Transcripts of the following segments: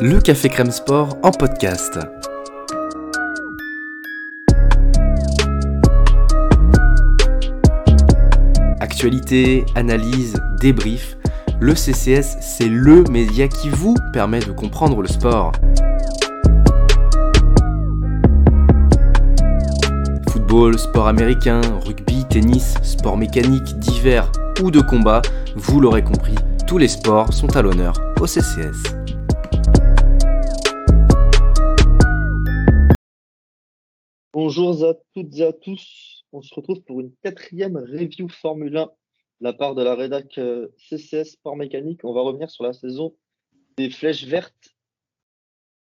Le Café Crème Sport en podcast. Actualité, analyse, débrief, le CCS, c'est LE média qui vous permet de comprendre le sport. Football, sport américain, rugby, tennis, sport mécanique, divers ou de combat, vous l'aurez compris, les sports sont à l'honneur au CCS. Bonjour à toutes et à tous. On se retrouve pour une quatrième review Formule 1 de la part de la rédac euh, CCS Sport Mécanique. On va revenir sur la saison des flèches vertes.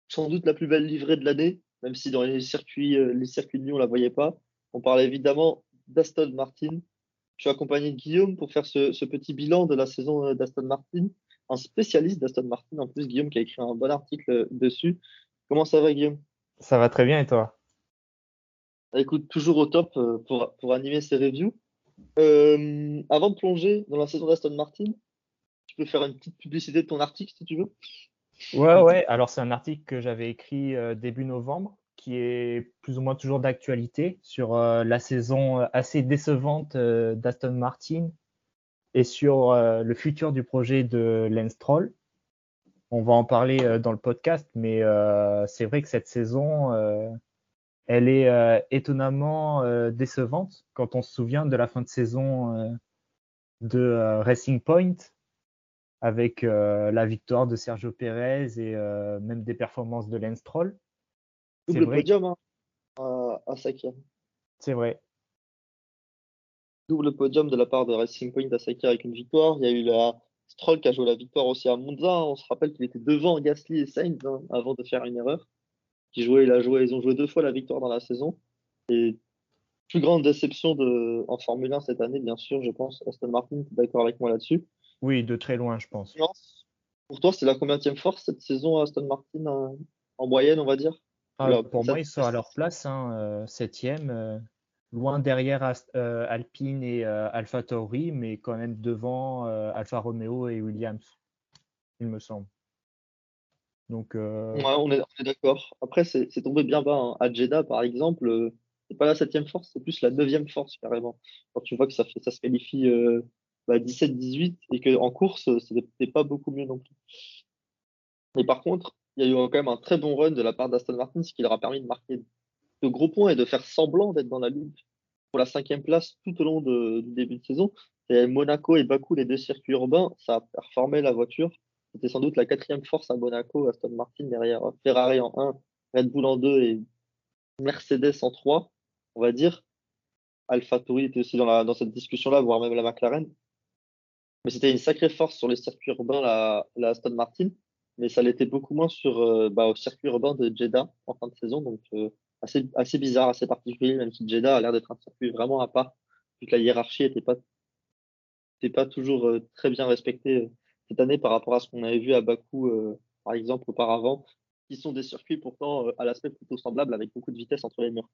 Sans doute la plus belle livrée de l'année, même si dans les circuits, euh, les circuits de nuit, on la voyait pas. On parle évidemment d'Aston Martin. Je suis accompagné de Guillaume pour faire ce, petit bilan de la saison euh, d'Aston Martin. Un spécialiste d'Aston Martin, en plus, Guillaume, qui a écrit un bon article dessus. Comment ça va, Guillaume? Ça va très bien et toi? Bah, écoute, toujours au top euh, pour, pour animer ces reviews. Euh, avant de plonger dans la saison d'Aston Martin, tu peux faire une petite publicité de ton article si tu veux? Ouais, ouais. Alors, c'est un article que j'avais écrit euh, début novembre qui est plus ou moins toujours d'actualité sur la saison assez décevante d'Aston Martin et sur le futur du projet de Lance Stroll. On va en parler dans le podcast, mais c'est vrai que cette saison, elle est euh, étonnamment euh, décevante quand on se souvient de la fin de saison euh, de Racing Point avec la victoire de Sergio Pérez et même des performances de Lance Stroll. Double podium hein, à, à. C'est vrai. Double podium de la part de Racing Point à Sakir avec une victoire. Il y a eu la Stroll qui a joué la victoire aussi à Monza. On se rappelle qu'il était devant Gasly et Sainz hein, avant de faire une erreur qui jouait, il a joué, ils ont joué deux fois la victoire dans la saison. Et plus grande déception de, en Formule 1 cette année, bien sûr, je pense. Aston Martin, tu es d'accord avec moi là-dessus? Oui, de très loin, je pense. Pour toi, c'est la combienième force cette saison Aston Martin en, moyenne, on va dire? Ah, Pour moi, ils sont à leur place, hein, euh, septième, euh, loin derrière euh, Alpine et Alpha Tauri, mais quand même devant Alfa Romeo et Williams, il me semble. Donc, euh, on est, d'accord. Après, c'est tombé bien bas. Hein. À Jeddah, par exemple, euh, c'est pas la septième force, c'est plus la neuvième force carrément. Quand tu vois que ça, fait, ça se qualifie 17-18 euh, bah, et qu'en course, c'était pas beaucoup mieux non plus. Mais par contre, il y a eu quand même un très bon run de la part d'Aston Martin, ce qui leur a permis de marquer de gros points et de faire semblant d'être dans la lutte pour la cinquième place tout au long du début de saison. Et Monaco et Bakou, les deux circuits urbains, ça a performé la voiture c'était sans doute la quatrième force à Monaco, Aston Martin derrière Ferrari en 1, Red Bull en 2 et Mercedes en 3, on va dire. Alpha Tauri était aussi dans, cette discussion-là, voire même la McLaren. Mais c'était une sacrée force sur les circuits urbains, la Aston Martin. Mais ça l'était beaucoup moins sur euh, bah, au circuit urbain de Jeddah en fin de saison. Donc euh, assez, assez bizarre, assez particulier, même si Jeddah a l'air d'être un circuit vraiment à part, vu que la hiérarchie n'était pas, pas toujours euh, très bien respectée cette année par rapport à ce qu'on avait vu à Bakou, euh, par exemple, auparavant, qui sont des circuits pourtant euh, à l'aspect plutôt semblable avec beaucoup de vitesse entre les murs.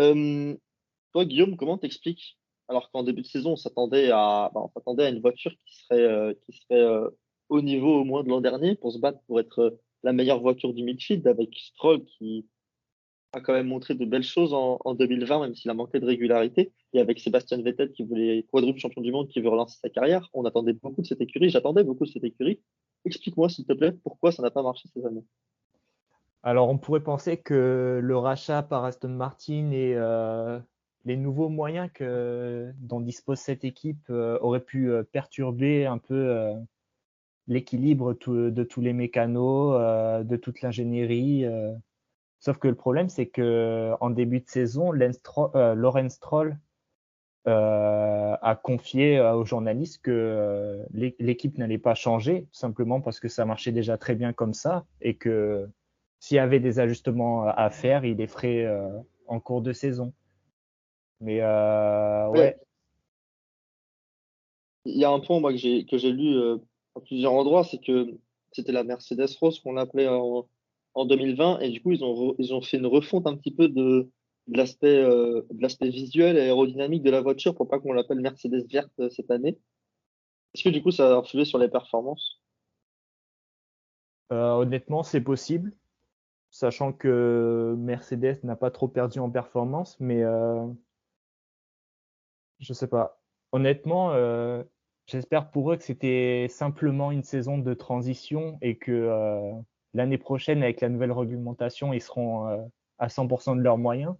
Euh, toi, Guillaume, comment t'expliques alors qu'en début de saison, on s'attendait à, bah, on s'attendait à une voiture qui serait, qui serait au niveau au moins de l'an dernier pour se battre pour être la meilleure voiture du midfield avec Stroll qui a quand même montré de belles choses en, en 2020, même s'il a manqué de régularité. Et avec Sébastien Vettel qui voulait quadruple champion du monde, qui veut relancer sa carrière, on attendait beaucoup de cette écurie. J'attendais beaucoup de cette écurie. Explique-moi, s'il te plaît, pourquoi ça n'a pas marché ces années. Alors, on pourrait penser que le rachat par Aston Martin et euh, les nouveaux moyens que, dont dispose cette équipe euh, auraient pu euh, perturber un peu l'équilibre de tous les mécanos, de toute l'ingénierie. Sauf que le problème, c'est que en début de saison, Lorenz Stroll euh, a confié euh, aux journalistes que euh, l'équipe n'allait pas changer, simplement parce que ça marchait déjà très bien comme ça et que s'il y avait des ajustements à faire, il les ferait en cours de saison. Mais ouais. Il y a un point moi que j'ai que j'ai lu à plusieurs endroits, c'est que c'était la Mercedes Rose qu'on appelait en, en 2020 et du coup ils ont fait une refonte un petit peu de de l'aspect euh, de l'aspect visuel et aérodynamique de la voiture pour pas qu'on l'appelle Mercedes verte euh, cette année. Est-ce que du coup ça a influé sur les performances? Honnêtement, c'est possible, sachant que Mercedes n'a pas trop perdu en performance, mais je sais pas. Honnêtement, j'espère pour eux que c'était simplement une saison de transition et que l'année prochaine, avec la nouvelle réglementation, ils seront à 100% de leurs moyens.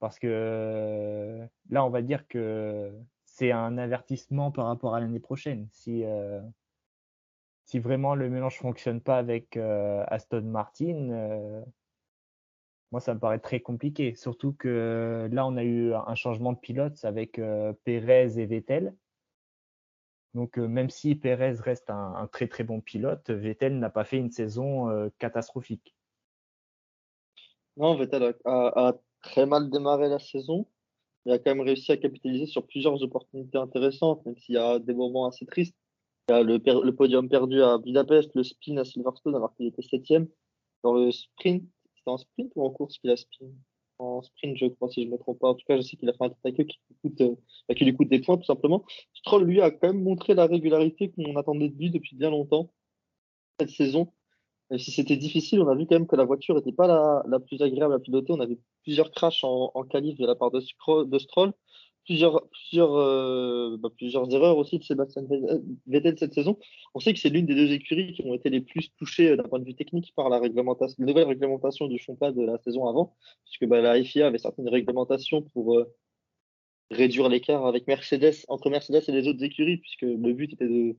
Parce que là, on va dire que c'est un avertissement par rapport à l'année prochaine. Si, euh, si vraiment le mélange fonctionne pas avec euh, Aston Martin, euh, moi, ça me paraît très compliqué. Surtout que là, on a eu un changement de pilote avec Perez et Vettel. Donc, même si Perez reste un, très très bon pilote, Vettel n'a pas fait une saison catastrophique. Non, Vettel a, très mal démarré la saison. Il a quand même réussi à capitaliser sur plusieurs opportunités intéressantes, même s'il y a des moments assez tristes. Il y a le, le podium perdu à Budapest, le spin à Silverstone alors qu'il était septième. Dans le sprint, c'était en sprint ou en course qu'il a spin? En sprint, je crois, si je ne me trompe pas. En tout cas, je sais qu'il a fait un tête qui, euh, bah, qui lui coûte des points, tout simplement. Stroll, lui, a quand même montré la régularité qu'on attendait de lui depuis bien longtemps cette saison. Même si c'était difficile, on a vu quand même que la voiture n'était pas la, plus agréable à piloter. On avait plusieurs crashs en, en de la part de Stroll, euh, bah, plusieurs erreurs aussi de Sébastien Vettel cette saison. On sait que c'est l'une des deux écuries qui ont été les plus touchées euh, d'un point de vue technique par la nouvelle réglementation du championnat de la saison avant, puisque bah, la FIA avait certaines réglementations pour euh, réduire l'écart avec Mercedes, entre Mercedes et les autres écuries, puisque le but était de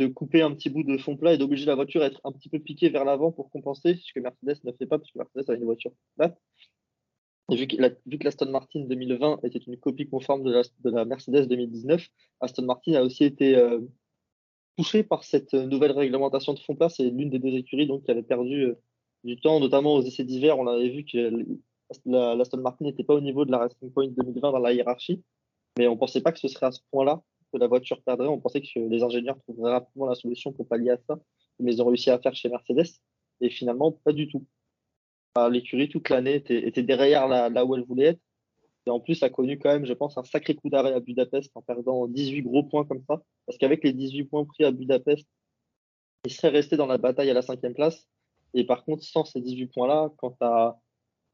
de couper un petit bout de fond plat et d'obliger la voiture à être un petit peu piquée vers l'avant pour compenser, ce que Mercedes ne fait pas, parce que Mercedes a une voiture plate. Vu que, la, vu Martin 2020 était une copie conforme de la, de la, Mercedes 2019, Aston Martin a aussi été euh, touché par cette nouvelle réglementation de fond plat. C'est l'une des deux écuries donc, qui avait perdu euh, du temps, notamment aux essais d'hiver. On avait vu que l'Aston Martin n'était pas au niveau de la Racing Point 2020 dans la hiérarchie, mais on ne pensait pas que ce serait à ce point-là que la voiture perdrait. On pensait que les ingénieurs trouveraient rapidement la solution pour pallier à ça, mais ils ont réussi à faire chez Mercedes. Et finalement, pas du tout. L'écurie, toute l'année, était, derrière là, où elle voulait être. Et en plus, a connu quand même, je pense, un sacré coup d'arrêt à Budapest en perdant 18 gros points comme ça. Parce qu'avec les 18 points pris à Budapest, il serait resté dans la bataille à la cinquième place. Et par contre, sans ces 18 points-là, quand tu as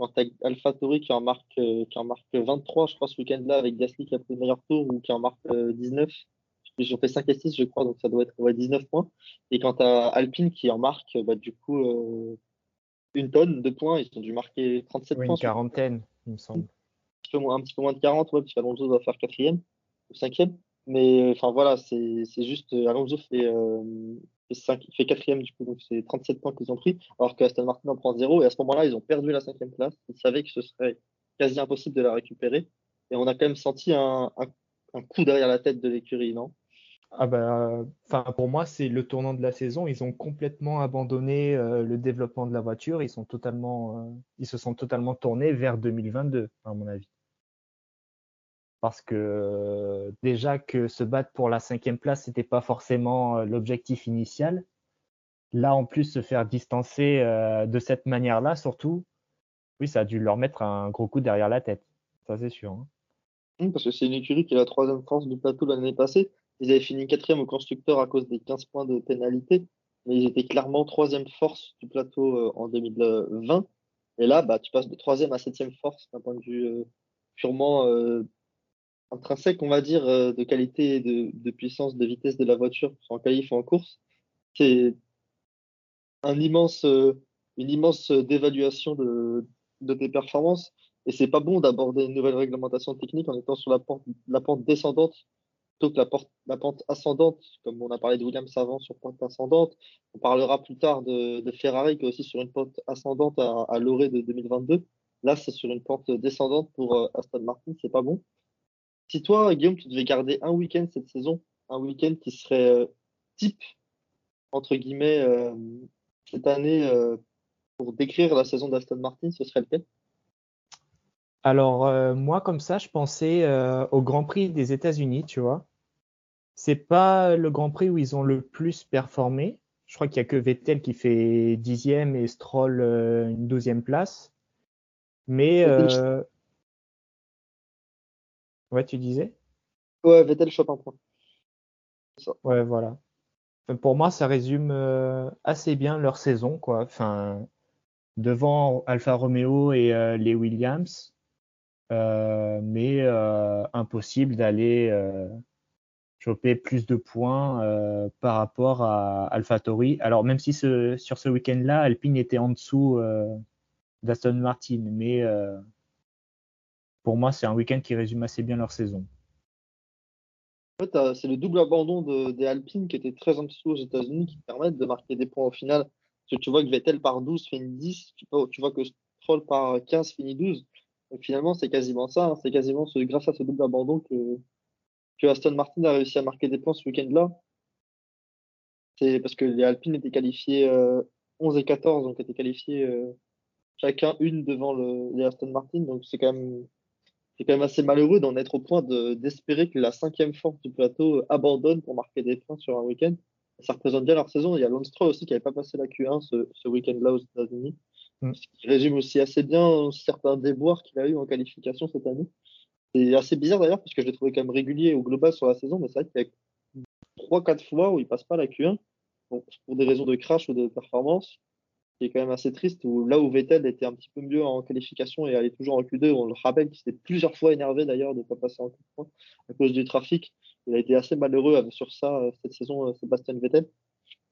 as AlphaTauri qui en marque euh, qui en marque 23 je crois ce week-end-là avec Gasly qui a pris le meilleur tour ou qui en marque 19 ils ont fait 5 et 6 je crois donc ça doit être ouais, 19 points et quand tu as Alpine qui en marque bah, du coup euh, une tonne de points ils ont dû marquer 37 points une quarantaine il me semble. Un petit peu moins, un petit peu moins de 40 ouais, parce qu'Alonso doit faire quatrième ou cinquième. Mais enfin voilà c'est juste Alonso fait il fait quatrième du coup, donc c'est 37 points qu'ils ont pris, alors que Aston Martin en prend zéro, et à ce moment-là, ils ont perdu la cinquième place, ils savaient que ce serait quasi impossible de la récupérer, et on a quand même senti un, un, coup derrière la tête de l'écurie, non? Ah enfin pour moi c'est le tournant de la saison. Ils ont complètement abandonné euh, le développement de la voiture. Ils sont totalement, euh, ils se sont totalement tournés vers 2022 à mon avis parce que déjà que se battre pour la cinquième place, n'était pas forcément euh, l'objectif initial. Là, en plus, se faire distancer euh, de cette manière-là, surtout, oui, ça a dû leur mettre un gros coup derrière la tête. Ça, c'est sûr. Hein. parce que c'est une écurie qui est la troisième force du plateau l'année passée. Ils avaient fini quatrième au constructeur à cause des 15 points de pénalité, mais ils étaient clairement troisième force du plateau euh, en 2020. Et là, bah, tu passes de troisième à septième force d'un point de vue purement intrinsèque, on va dire, euh, de qualité, de, de puissance, de vitesse de la voiture, en qualif ou en course, c'est euh, une immense dévaluation de, de tes performances. Et c'est pas bon d'aborder une nouvelle réglementation technique en étant sur la pente descendante plutôt que la, pente ascendante, comme on a parlé de Williams avant sur pente ascendante. On parlera plus tard de, Ferrari qui est aussi sur une pente ascendante à, à l'orée de 2022. Là, c'est sur une pente descendante pour euh, Aston Martin, c'est pas bon. Si toi, Guillaume, tu devais garder un week-end cette saison, un week-end qui serait euh, type, entre guillemets, euh, cette année, pour décrire la saison d'Aston Martin, ce serait lequel? Alors, moi, comme ça, je pensais au Grand Prix des États-Unis, tu vois. C'est pas le Grand Prix où ils ont le plus performé. Je crois qu'il y a que Vettel qui fait dixième et Stroll une douzième place. Mais Ouais, tu disais? Ouais, Vettel chope un point. Ouais, voilà. Pour moi, ça résume assez bien leur saison, quoi. Enfin, devant Alfa Romeo et les Williams, mais impossible d'aller choper plus de points euh, par rapport à AlphaTauri. Alors même si sur ce week-end-là, Alpine était en dessous euh, d'Aston Martin, mais euh, pour moi, c'est un week-end qui résume assez bien leur saison. En fait, c'est le double abandon de, des Alpines qui était très en dessous aux États-Unis qui permettent de marquer des points au final. Parce que tu vois que Vettel par 12 finit 10, tu vois, tu vois que Stroll par 15 finit 12. Finalement, c'est quasiment ça. Hein. c'est quasiment ce, grâce à ce double abandon que, Aston Martin a réussi à marquer des points ce week-end-là, c'est parce que les Alpines étaient qualifiés 11 euh, et 14, donc étaient qualifiés euh, chacun une devant le, les Aston Martin. Donc c'est quand même c'est quand même assez malheureux d'en être au point d'espérer que la cinquième force du plateau abandonne pour marquer des points sur un week-end. Ça représente bien leur saison. Il y a Lance aussi qui n'avait pas passé la Q1 ce, ce week-end-là aux États-Unis. Mm. Ce qui résume aussi assez bien certains déboires qu'il a eu en qualification cette année. C'est assez bizarre d'ailleurs, parce que je l'ai trouvé quand même régulier au global sur la saison, mais c'est vrai qu'il y a 3-4 fois où il passe pas la Q1, pour des raisons de crash ou de performance, qui est quand même assez triste, où là où Vettel était un petit peu mieux en qualification et allait toujours en Q2, on le rappelle qu'il s'était plusieurs fois énervé d'ailleurs de ne pas passer en Q3 à cause du trafic. Il a été assez malheureux sur ça euh, cette saison, euh, Sébastien Vettel.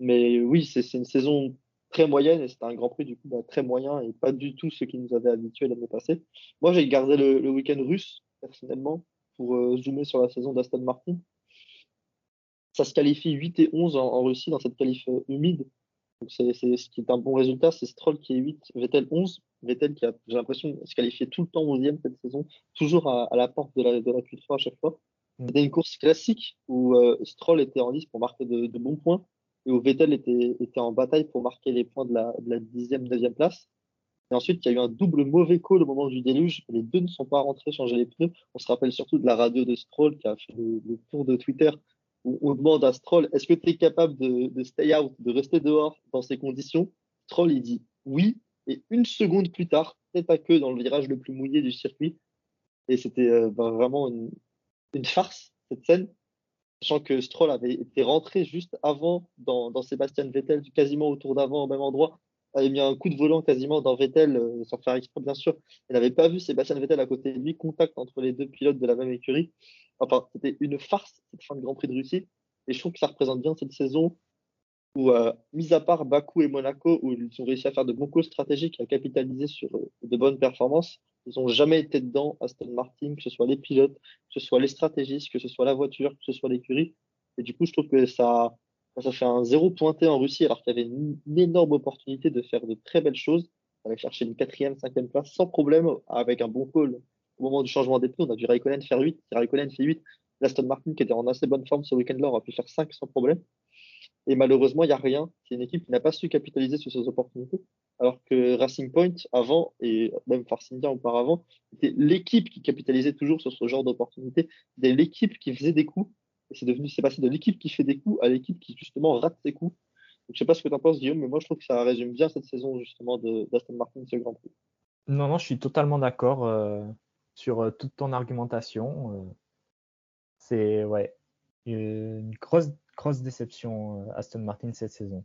Mais oui, c'est une saison très moyenne et c'était un Grand Prix du coup bah, très moyen et pas du tout ce qui nous avait habitué l'année passée. Moi, j'ai gardé le week-end russe personnellement, pour euh, zoomer sur la saison d'Aston Martin. Ça se qualifie 8 et 11 en, Russie dans cette qualif euh, humide. Donc c'est, ce qui est un bon résultat. C'est Stroll qui est 8, Vettel 11. Vettel qui a, j'ai l'impression, se qualifier tout le temps 11e cette saison, toujours à, la porte de la, de la Q3 à chaque fois. Mm. C'était une course classique où euh, Stroll était en lice pour marquer de, bons points et où Vettel était, était en bataille pour marquer les points de la, de la 10e, 9e place. Et ensuite, il y a eu un double mauvais call au moment du déluge. Les deux ne sont pas rentrés changer les pneus. On se rappelle surtout de la radio de Stroll qui a fait le, tour de Twitter où on demande à Stroll est-ce que tu es capable de, stay out, de rester dehors dans ces conditions? Stroll, il dit oui. Et une seconde plus tard, tête à queue dans le virage le plus mouillé du circuit. Et c'était euh, ben, vraiment une, une, farce, cette scène. Sachant que Stroll avait été rentré juste avant dans, Sébastien Vettel, quasiment au tour d'avant au même endroit avait mis un coup de volant quasiment dans Vettel, sans faire exprès bien sûr. Il n'avait pas vu Sébastien Vettel à côté de lui, contact entre les deux pilotes de la même écurie. Enfin, c'était une farce cette fin de Grand Prix de Russie. Et je trouve que ça représente bien cette saison où, euh, mis à part Bakou et Monaco, où ils ont réussi à faire de bons coups stratégiques, à capitaliser sur euh, de bonnes performances, ils n'ont jamais été dedans, Aston Martin, que ce soit les pilotes, que ce soit les stratégistes, que ce soit la voiture, que ce soit l'écurie. Et du coup, je trouve que ça, ça fait un zéro pointé en Russie alors qu'il y avait une, énorme opportunité de faire de très belles choses. On allait chercher une quatrième, cinquième place sans problème avec un bon call. Au moment du changement des pneus, on a vu Raikkonen faire 8. Si Raikkonen fait 8, l'Aston Martin qui était en assez bonne forme ce week-end-là aura pu faire 5 sans problème. Et malheureusement, il n'y a rien. C'est une équipe qui n'a pas su capitaliser sur ces opportunités. Alors que Racing Point, avant, et même Force India auparavant, c'était l'équipe qui capitalisait toujours sur ce genre d'opportunités. C'était l'équipe qui faisait des coups c'est devenu, c'est passé de l'équipe qui fait des coups à l'équipe qui justement rate ses coups. Donc, je sais pas ce que tu en penses, Guillaume, mais moi je trouve que ça résume bien cette saison justement d'Aston Martin ce Grand Prix. Non, non, je suis totalement d'accord euh, sur euh, toute ton argumentation. Euh, c'est ouais, une grosse, grosse déception Aston Martin cette saison.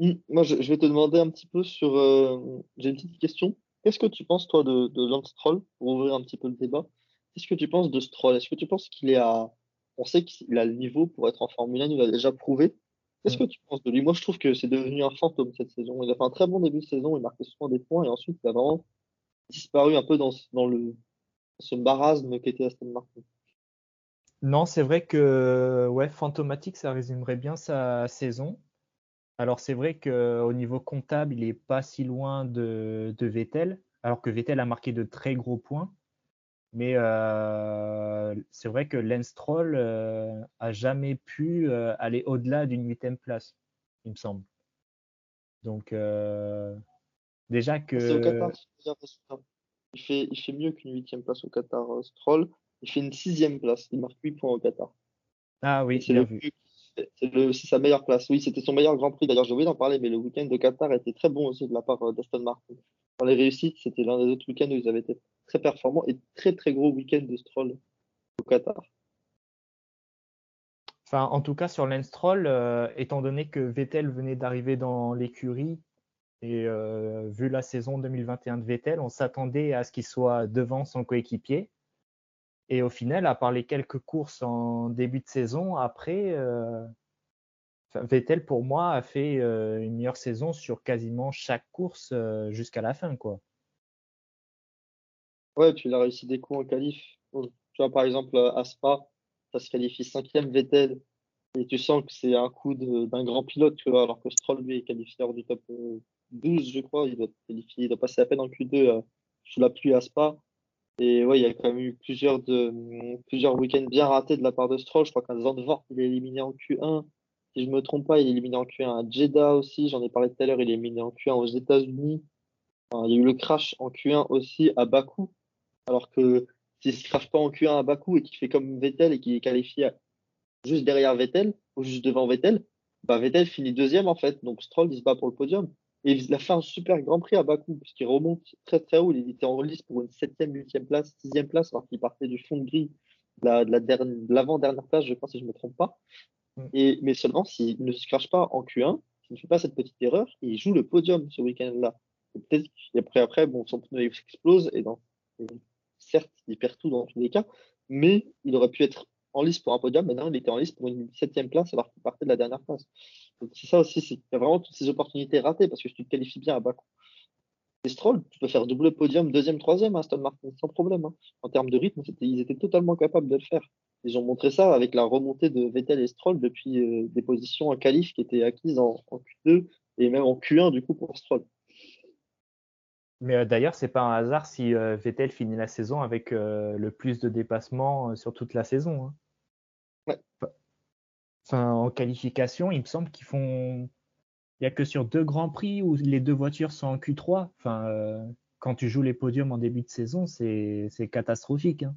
Hum, moi, je, vais te demander un petit peu sur. J'ai une petite question. Qu'est-ce que tu penses, toi, de, de Lance Stroll, pour ouvrir un petit peu le débat? Qu'est-ce que tu penses de Stroll? Est-ce que tu penses qu'il est à. On sait qu'il a le niveau pour être en Formule 1, il l'a déjà prouvé. Qu'est-ce mm. que tu penses de lui? Moi, je trouve que c'est devenu un fantôme cette saison. Il a fait un très bon début de saison, il marquait souvent des points et ensuite il a vraiment disparu un peu dans, dans le, ce marasme qu'était Aston Martin. Non, c'est vrai que ouais, fantomatique, ça résumerait bien sa saison. Alors c'est vrai qu'au niveau comptable, il n'est pas si loin de, de Vettel, alors que Vettel a marqué de très gros points. Mais euh, c'est vrai que Lance Stroll euh, a jamais pu euh, aller au-delà d'une huitième place, il me semble. Donc déjà que. Au Qatar, il fait, il fait mieux qu'une huitième place au Qatar, Stroll. Il fait une sixième place. Il marque 8 points au Qatar. Ah oui, c'est sa meilleure place. Oui, c'était son meilleur Grand Prix. D'ailleurs, j'ai oublié d'en parler, mais le week-end de Qatar était très bon aussi de la part d'Aston Martin. Dans les réussites, c'était l'un des autres week-ends où ils avaient été très performants et très très gros week-end de Stroll au Qatar. Enfin, en tout cas, sur Lance Stroll, euh, étant donné que Vettel venait d'arriver dans l'écurie et euh, vu la saison 2021 de Vettel, on s'attendait à ce qu'il soit devant son coéquipier. Et au final, à part les quelques courses en début de saison, après, euh, Vettel pour moi a fait une meilleure saison sur quasiment chaque course jusqu'à la fin, quoi. Ouais, tu l'as réussi des coups en qualif. Tu vois, par exemple, à Spa, ça se qualifie cinquième Vettel et tu sens que c'est un coup d'un grand pilote, tu vois, alors que Stroll, lui, est qualifié hors du top 12, euh, je crois. Il doit, qualifier, il doit passer à peine en Q2 euh, sous la pluie à Spa. Et ouais, il y a quand même eu plusieurs, week-ends bien ratés de la part de Stroll. Je crois qu'un Zandvoort, il est éliminé en Q1. Si je me trompe pas, il est éliminé en Q1 à Jeddah aussi. J'en ai parlé tout à l'heure, il est éliminé en Q1 aux États-Unis. il y a eu le crash en Q1 aussi à Bakou. Alors que s'il ne se crache pas en Q1 à Bakou et qu'il fait comme Vettel et qu'il est qualifié juste derrière Vettel ou juste devant Vettel, bah Vettel finit deuxième en fait. Donc Stroll il se bat pour le podium. Et il a fait un super grand prix à Bakou, puisqu'il remonte très très haut. Il était en lice pour une septième, huitième place, sixième place, alors qu'il partait du fond de grille de l'avant-dernière place, je pense, si je ne me trompe pas. Mm. Et, mais seulement s'il ne se crache pas en Q1, s'il ne fait pas cette petite erreur, il joue le podium ce week-end-là. Peut-être qu'après, après, bon, son pneu explose et dans, certes, il perd tout dans tous les cas, mais il aurait pu être en lice pour un podium. Maintenant, il était en lice pour une septième place alors qu'il partait de la dernière place. Donc, c'est ça aussi, il y a vraiment toutes ces opportunités ratées parce que si tu te qualifies bien à Bakou. Et Stroll, tu peux faire double podium, deuxième, troisième à Aston Martin sans problème. Hein. En termes de rythme, ils étaient totalement capables de le faire. Ils ont montré ça avec la remontée de Vettel et Stroll depuis euh, des positions en qualif qui étaient acquises en, en, Q2 et même en Q1 du coup pour Stroll. Mais euh, d'ailleurs, c'est pas un hasard si euh, Vettel finit la saison avec euh, le plus de dépassements sur toute la saison. Hein. Ouais. Enfin, en qualification, il me semble qu'ils font. Il n'y a que sur deux grands prix où les deux voitures sont en Q3. Enfin, quand tu joues les podiums en début de saison, c'est catastrophique. Hein.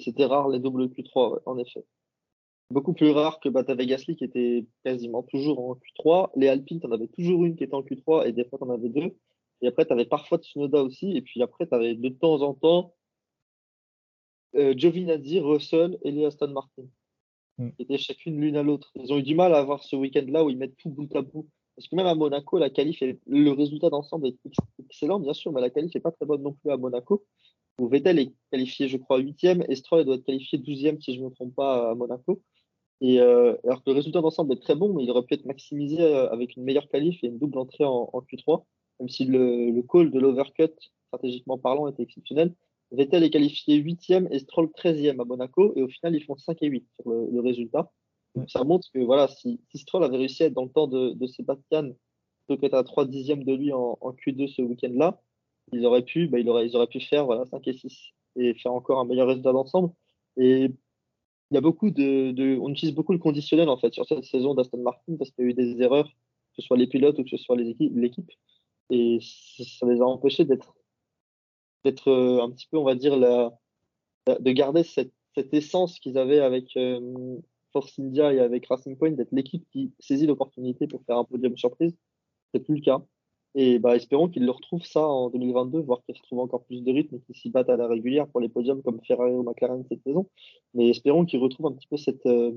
C'était rare les doubles Q3, en effet. Beaucoup plus rare que Bata Gasly qui était quasiment toujours en Q3. Les Alpines, tu en avais toujours une qui était en Q3 et des fois tu en avais deux. Et après, tu avais parfois Tsunoda aussi. Et puis après, tu avais de temps en temps euh, Giovinazzi, Russell et les Aston Martin. Mm. Qui étaient chacune l'une à l'autre. Ils ont eu du mal à avoir ce week-end-là où ils mettent tout bout à bout. Parce que même à Monaco, la qualif, le résultat d'ensemble est excellent, bien sûr, mais la qualif n'est pas très bonne non plus à Monaco. Où Vettel est qualifié, je crois, 8e et doit être qualifié 12e, si je ne me trompe pas, à Monaco. Et euh, alors que le résultat d'ensemble est très bon, mais il aurait pu être maximisé euh, avec une meilleure qualif et une double entrée en, en Q3 même si le, le call de l'overcut, stratégiquement parlant, était exceptionnel. Vettel est qualifié 8e et Stroll 13e à Monaco, et au final, ils font 5 et 8 sur le, le résultat. Donc, ça montre que voilà, si, si, Stroll avait réussi à être dans le temps de, de Sébastien, plutôt qu'être à 3 dixièmes de lui en, en Q2 ce week-end-là, ils auraient pu, bah, ils auraient, ils auraient pu faire voilà, 5 et 6 et faire encore un meilleur résultat d'ensemble. Et il y a beaucoup de, de, on utilise beaucoup le conditionnel en fait sur cette saison d'Aston Martin parce qu'il y a eu des erreurs, que ce soit les pilotes ou que ce soit l'équipe et ça les a empêchés d'être d'être euh, un petit peu, on va dire, la, de garder cette, cette essence qu'ils avaient avec euh, Force India et avec Racing Point, d'être l'équipe qui saisit l'opportunité pour faire un podium surprise. C'est plus le cas. Et bah, espérons qu'ils le retrouvent ça en 2022, voire qu'ils retrouvent encore plus de rythme et qu'ils s'y battent à la régulière pour les podiums comme Ferrari ou McLaren cette saison. Mais espérons qu'ils retrouvent un petit peu cette, euh,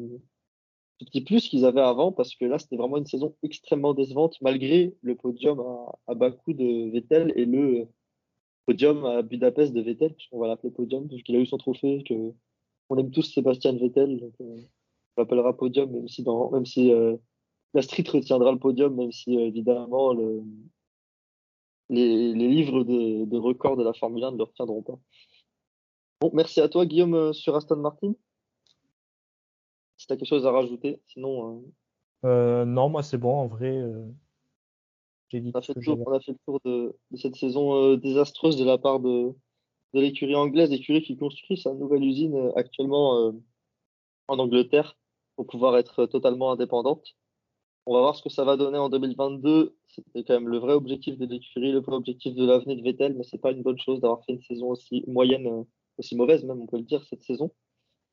petit plus qu'ils avaient avant parce que là, c'était vraiment une saison extrêmement décevante malgré le podium à, à Bakou de Vettel et le podium à Budapest de Vettel, puisqu'on va l'appeler podium parce qu'il a eu son trophée, que on aime tous Sébastien Vettel, donc euh, on l'appellera podium même si, dans, même si euh, la street retiendra le podium, même si euh, évidemment le, les, les, livres de, de records de la Formule 1 ne le retiendront pas. Bon, merci à toi Guillaume sur Aston Martin si tu as quelque chose à rajouter. Sinon. Non, moi c'est bon, en vrai. Euh, dit on, a fait le tour, on a fait le tour de, de cette saison euh, désastreuse de la part de, de l'écurie anglaise, l'écurie qui construit sa nouvelle usine euh, actuellement en Angleterre pour pouvoir être totalement indépendante. On va voir ce que ça va donner en 2022. C'était quand même le vrai objectif de l'écurie, le vrai objectif de l'avenir de Vettel, mais c'est pas une bonne chose d'avoir fait une saison aussi moyenne, aussi mauvaise même, on peut le dire, cette saison.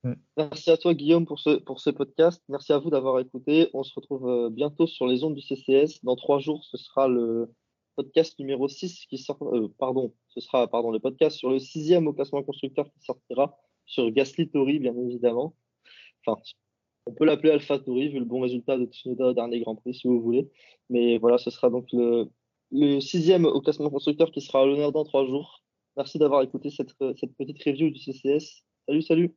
Mm. Merci à toi, Guillaume, pour ce, pour ce podcast. Merci à vous d'avoir écouté. On se retrouve euh, bientôt sur les ondes du CCS. Dans trois jours, ce sera le podcast numéro 6 qui sort, euh, pardon, ce sera, pardon, le podcast sur le sixième au classement constructeur qui sortira sur Gasly Tori, bien évidemment. enfin, on peut l'appeler Alpha Tauri vu le bon résultat de Tsunoda au dernier Grand Prix, si vous voulez. Mais voilà, ce sera donc le, le sixième au classement constructeur qui sera à l'honneur dans trois jours. Merci d'avoir écouté cette, cette petite review du CCS. Salut, salut.